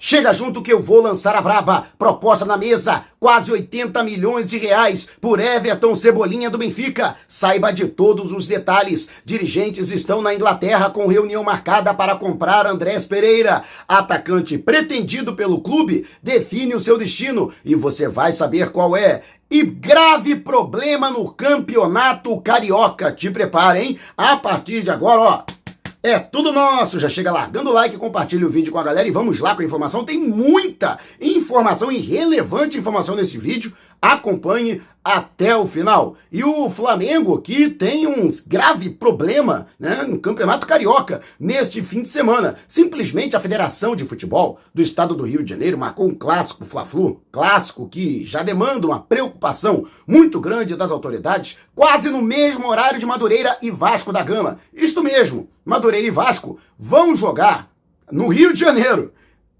Chega junto que eu vou lançar a braba. Proposta na mesa, quase 80 milhões de reais por Everton Cebolinha do Benfica. Saiba de todos os detalhes. Dirigentes estão na Inglaterra com reunião marcada para comprar Andrés Pereira. Atacante pretendido pelo clube define o seu destino e você vai saber qual é. E grave problema no campeonato carioca. Te preparem. A partir de agora, ó. É tudo nosso. Já chega largando o like, compartilha o vídeo com a galera e vamos lá com a informação. Tem muita informação e relevante informação nesse vídeo. Acompanhe até o final. E o Flamengo que tem um grave problema né, no Campeonato Carioca neste fim de semana. Simplesmente a Federação de Futebol do Estado do Rio de Janeiro marcou um clássico Fla-Flu, clássico que já demanda uma preocupação muito grande das autoridades, quase no mesmo horário de Madureira e Vasco da Gama. Isto mesmo, Madureira e Vasco vão jogar no Rio de Janeiro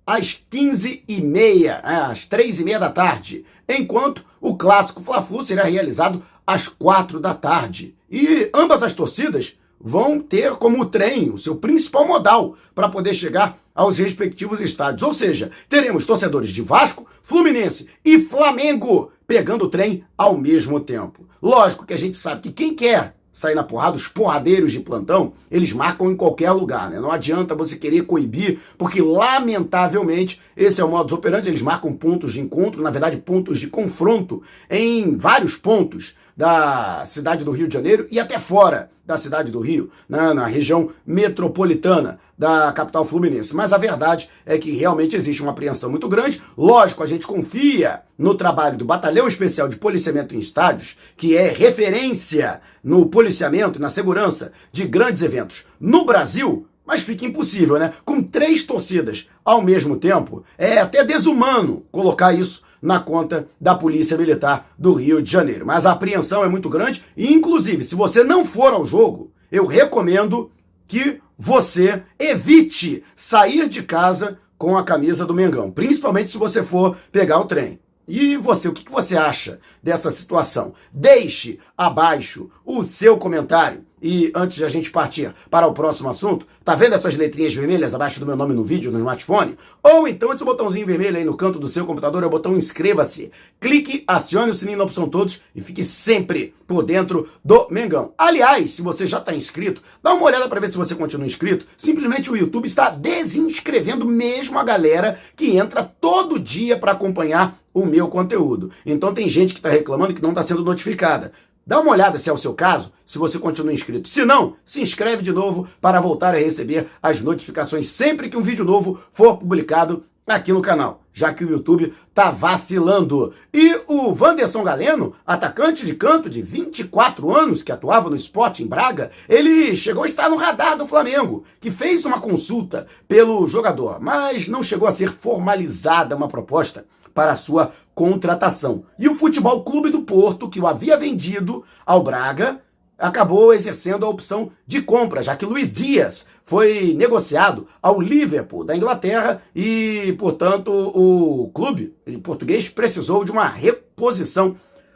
às 15h30, é, às 3h30 da tarde, enquanto o clássico Fla-Flu será realizado às 4 da tarde. E ambas as torcidas vão ter como trem o seu principal modal para poder chegar aos respectivos estádios. Ou seja, teremos torcedores de Vasco, Fluminense e Flamengo pegando o trem ao mesmo tempo. Lógico que a gente sabe que quem quer sair na porrada, os porradeiros de plantão, eles marcam em qualquer lugar, né? Não adianta você querer coibir, porque lamentavelmente esse é o modus operandi, eles marcam pontos de encontro, na verdade pontos de confronto em vários pontos da cidade do Rio de Janeiro e até fora da cidade do Rio, né, na região metropolitana da capital fluminense. Mas a verdade é que realmente existe uma apreensão muito grande. Lógico, a gente confia no trabalho do Batalhão Especial de Policiamento em Estádios, que é referência no policiamento e na segurança de grandes eventos no Brasil, mas fica impossível, né? Com três torcidas ao mesmo tempo, é até desumano colocar isso na conta da Polícia Militar do Rio de Janeiro. Mas a apreensão é muito grande e, inclusive, se você não for ao jogo, eu recomendo que você evite sair de casa com a camisa do Mengão, principalmente se você for pegar o trem. E você, o que você acha dessa situação? Deixe abaixo o seu comentário. E antes de a gente partir para o próximo assunto, tá vendo essas letrinhas vermelhas abaixo do meu nome no vídeo, no smartphone? Ou então esse botãozinho vermelho aí no canto do seu computador é o botão inscreva-se. Clique, acione o sininho na opção todos e fique sempre por dentro do Mengão. Aliás, se você já está inscrito, dá uma olhada para ver se você continua inscrito. Simplesmente o YouTube está desinscrevendo mesmo a galera que entra todo dia para acompanhar o meu conteúdo. Então tem gente que está reclamando que não está sendo notificada. Dá uma olhada se é o seu caso, se você continua inscrito. Se não, se inscreve de novo para voltar a receber as notificações sempre que um vídeo novo for publicado aqui no canal, já que o YouTube tá vacilando. E o Wanderson Galeno, atacante de canto de 24 anos que atuava no esporte em Braga, ele chegou a estar no radar do Flamengo, que fez uma consulta pelo jogador, mas não chegou a ser formalizada uma proposta para sua contratação. E o Futebol Clube do Porto, que o havia vendido ao Braga, acabou exercendo a opção de compra, já que Luiz Dias foi negociado ao Liverpool da Inglaterra e, portanto, o clube português precisou de uma reposição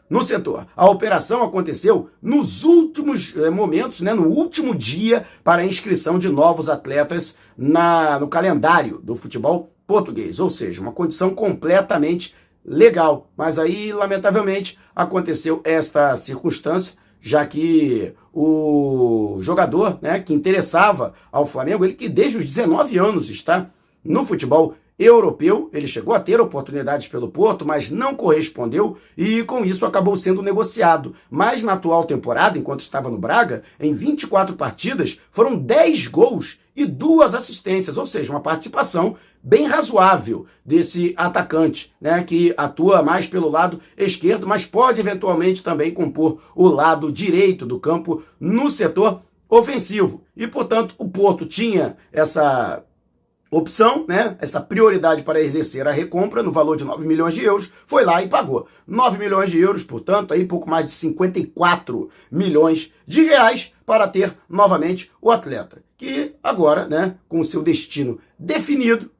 no setor. A operação aconteceu nos últimos eh, momentos, né, no último dia para a inscrição de novos atletas na, no calendário do futebol português, ou seja, uma condição completamente legal. Mas aí, lamentavelmente, aconteceu esta circunstância, já que o jogador né, que interessava ao Flamengo, ele que desde os 19 anos está no futebol europeu, ele chegou a ter oportunidades pelo Porto, mas não correspondeu e com isso acabou sendo negociado. Mas na atual temporada, enquanto estava no Braga, em 24 partidas, foram 10 gols e duas assistências, ou seja, uma participação bem razoável desse atacante, né, que atua mais pelo lado esquerdo, mas pode eventualmente também compor o lado direito do campo no setor ofensivo. E, portanto, o Porto tinha essa opção, né, essa prioridade para exercer a recompra no valor de 9 milhões de euros, foi lá e pagou. 9 milhões de euros, portanto, aí pouco mais de 54 milhões de reais para ter novamente o atleta, que agora, né, com o seu destino definido,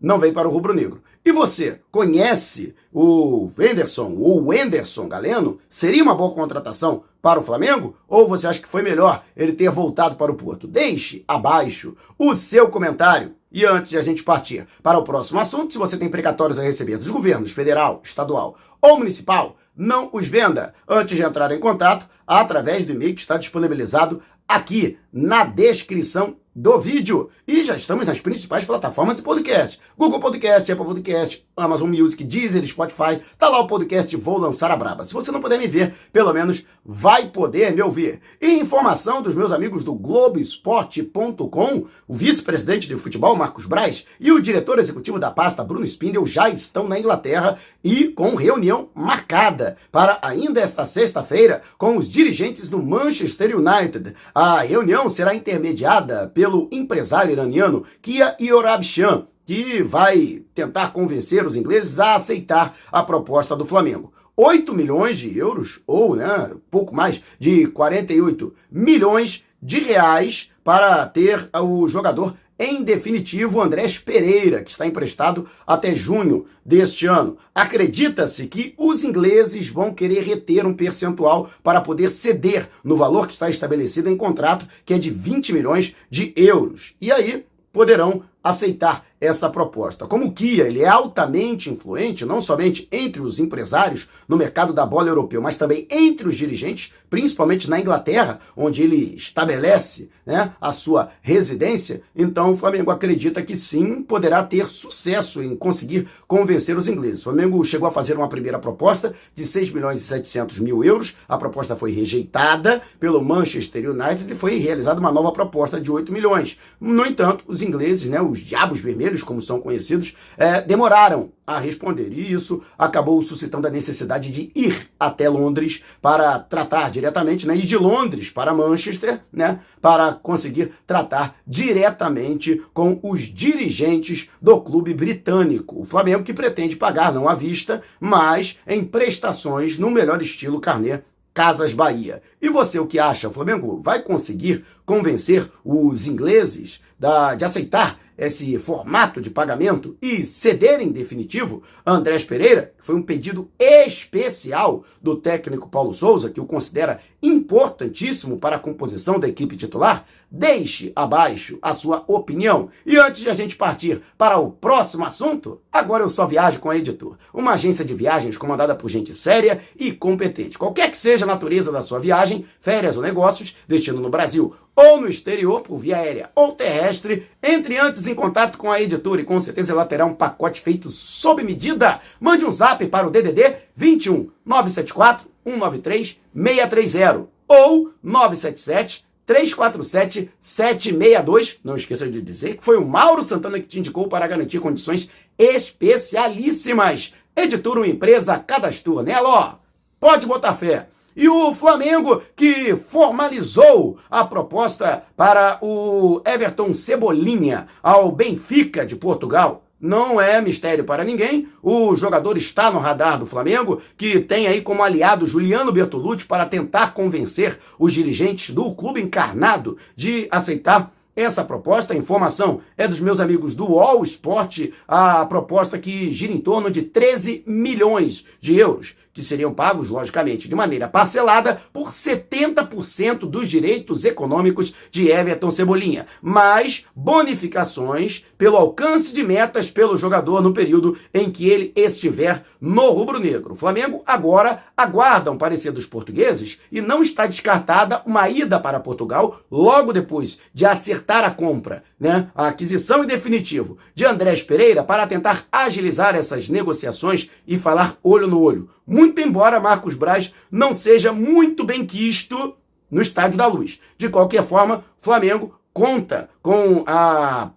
não vem para o rubro-negro. E você, conhece o Wenderson ou o Wenderson Galeno? Seria uma boa contratação para o Flamengo? Ou você acha que foi melhor ele ter voltado para o Porto? Deixe abaixo o seu comentário. E antes de a gente partir para o próximo assunto, se você tem precatórios a receber dos governos federal, estadual ou municipal, não os venda antes de entrar em contato através do e-mail que está disponibilizado aqui na descrição do vídeo. E já estamos nas principais plataformas de podcast. Google Podcast, Apple Podcast, Amazon Music, Deezer, Spotify. Tá lá o podcast Vou Lançar a Braba. Se você não puder me ver, pelo menos vai poder me ouvir. E informação dos meus amigos do Globoesporte.com, o vice-presidente de futebol, Marcos Braz, e o diretor executivo da pasta, Bruno Spindel, já estão na Inglaterra e com reunião marcada para ainda esta sexta-feira com os dirigentes do Manchester United. A reunião será intermediada pelo pelo empresário iraniano Kia Iorabshan, que vai tentar convencer os ingleses a aceitar a proposta do Flamengo. 8 milhões de euros, ou né, pouco mais de 48 milhões de reais para ter o jogador em definitivo, Andrés Pereira, que está emprestado até junho deste ano. Acredita-se que os ingleses vão querer reter um percentual para poder ceder no valor que está estabelecido em contrato, que é de 20 milhões de euros. E aí poderão aceitar essa proposta. Como o Kia ele é altamente influente, não somente entre os empresários no mercado da bola europeu, mas também entre os dirigentes, principalmente na Inglaterra, onde ele estabelece né, a sua residência, então o Flamengo acredita que sim, poderá ter sucesso em conseguir convencer os ingleses. O Flamengo chegou a fazer uma primeira proposta de 6 milhões e 700 mil euros, a proposta foi rejeitada pelo Manchester United e foi realizada uma nova proposta de 8 milhões. No entanto, os ingleses, né, os diabos vermelhos, como são conhecidos, é, demoraram a responder. E isso acabou suscitando a necessidade de ir até Londres para tratar diretamente, né? E de Londres para Manchester, né? Para conseguir tratar diretamente com os dirigentes do clube britânico. O Flamengo que pretende pagar não à vista, mas em prestações no melhor estilo carnê Casas Bahia. E você o que acha? O Flamengo vai conseguir convencer os ingleses da, de aceitar esse formato de pagamento e ceder em definitivo Andrés Pereira, que foi um pedido especial do técnico Paulo Souza, que o considera importantíssimo para a composição da equipe titular, deixe abaixo a sua opinião. E antes de a gente partir para o próximo assunto, agora eu só viajo com a Editor, uma agência de viagens comandada por gente séria e competente. Qualquer que seja a natureza da sua viagem, férias ou negócios, destino no Brasil ou no exterior, por via aérea ou terrestre, entre antes em contato com a editora e com certeza ela terá um pacote feito sob medida. Mande um zap para o DDD 21 974 193 630 ou 977 347 762. Não esqueça de dizer que foi o Mauro Santana que te indicou para garantir condições especialíssimas. Editora uma empresa, cadastrou nela, ó. Pode botar fé. E o Flamengo, que formalizou a proposta para o Everton Cebolinha ao Benfica de Portugal. Não é mistério para ninguém, o jogador está no radar do Flamengo, que tem aí como aliado Juliano Bertolucci para tentar convencer os dirigentes do clube encarnado de aceitar essa proposta. A informação é dos meus amigos do All Sport, a proposta que gira em torno de 13 milhões de euros que seriam pagos, logicamente, de maneira parcelada por 70% dos direitos econômicos de Everton Cebolinha, mais bonificações pelo alcance de metas pelo jogador no período em que ele estiver no rubro-negro. O Flamengo agora aguarda um parecer dos portugueses e não está descartada uma ida para Portugal logo depois de acertar a compra, né, a aquisição em definitivo de Andrés Pereira para tentar agilizar essas negociações e falar olho no olho. Muito embora Marcos Braz não seja muito bem quisto no Estádio da Luz. De qualquer forma, Flamengo conta com a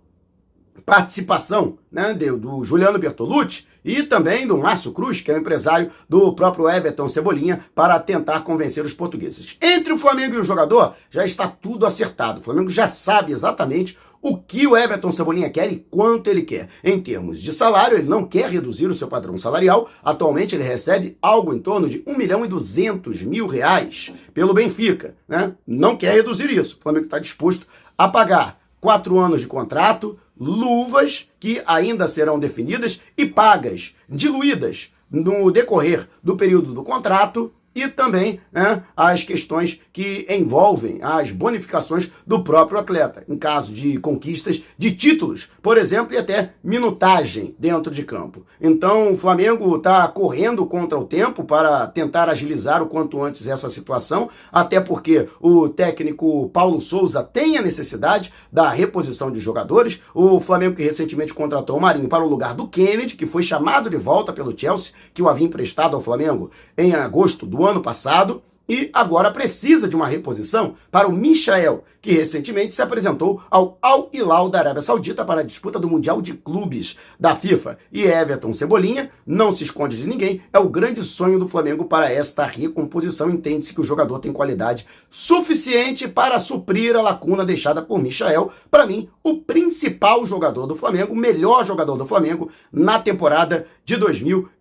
participação né, do Juliano Bertolucci e também do Márcio Cruz, que é o empresário do próprio Everton Cebolinha, para tentar convencer os portugueses. Entre o Flamengo e o jogador, já está tudo acertado. O Flamengo já sabe exatamente o que o Everton Cebolinha quer e quanto ele quer. Em termos de salário, ele não quer reduzir o seu padrão salarial. Atualmente ele recebe algo em torno de 1 milhão e 200 mil reais pelo Benfica. Né? Não quer reduzir isso. O Flamengo está disposto a pagar quatro anos de contrato, luvas que ainda serão definidas e pagas, diluídas no decorrer do período do contrato e também né, as questões que envolvem as bonificações do próprio atleta, em caso de conquistas de títulos, por exemplo, e até minutagem dentro de campo. Então, o Flamengo está correndo contra o tempo para tentar agilizar o quanto antes essa situação, até porque o técnico Paulo Souza tem a necessidade da reposição de jogadores. O Flamengo que recentemente contratou o Marinho para o lugar do Kennedy, que foi chamado de volta pelo Chelsea, que o havia emprestado ao Flamengo em agosto do ano passado e agora precisa de uma reposição para o Michael, que recentemente se apresentou ao Al Hilal da Arábia Saudita para a disputa do Mundial de Clubes da FIFA. E Everton Cebolinha não se esconde de ninguém, é o grande sonho do Flamengo para esta recomposição. Entende-se que o jogador tem qualidade suficiente para suprir a lacuna deixada por Michael. Para mim, o principal jogador do Flamengo, o melhor jogador do Flamengo na temporada de 2021.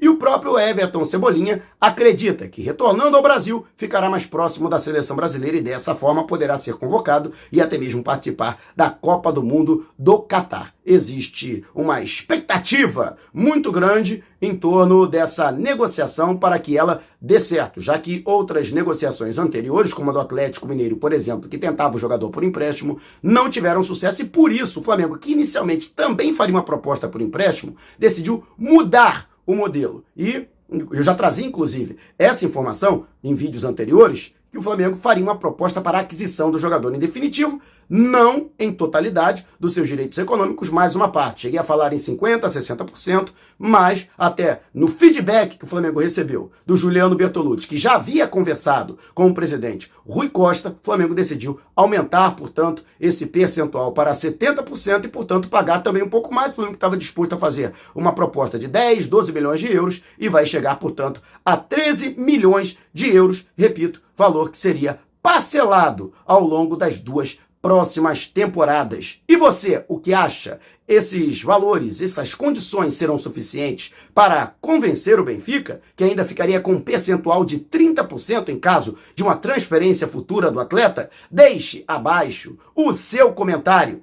E o próprio Everton Cebolinha acredita que retornando ao Brasil ficará mais próximo da seleção brasileira e dessa forma poderá ser convocado e até mesmo participar da Copa do Mundo do Catar. Existe uma expectativa muito grande em torno dessa negociação para que ela dê certo, já que outras negociações anteriores, como a do Atlético Mineiro, por exemplo, que tentava o jogador por empréstimo, não tiveram sucesso e por isso o Flamengo, que inicialmente também faria uma proposta por empréstimo, decidiu mudar o modelo. E eu já trazia, inclusive, essa informação em vídeos anteriores, que o Flamengo faria uma proposta para aquisição do jogador em definitivo, não em totalidade dos seus direitos econômicos, mais uma parte. Cheguei a falar em 50%, 60%, mas até no feedback que o Flamengo recebeu do Juliano Bertolucci, que já havia conversado com o presidente Rui Costa, o Flamengo decidiu aumentar, portanto, esse percentual para 70% e, portanto, pagar também um pouco mais. O Flamengo estava disposto a fazer uma proposta de 10, 12 milhões de euros e vai chegar, portanto, a 13 milhões de euros, repito, valor que seria parcelado ao longo das duas próximas temporadas. E você, o que acha? Esses valores, essas condições serão suficientes para convencer o Benfica, que ainda ficaria com um percentual de 30% em caso de uma transferência futura do atleta? Deixe abaixo o seu comentário.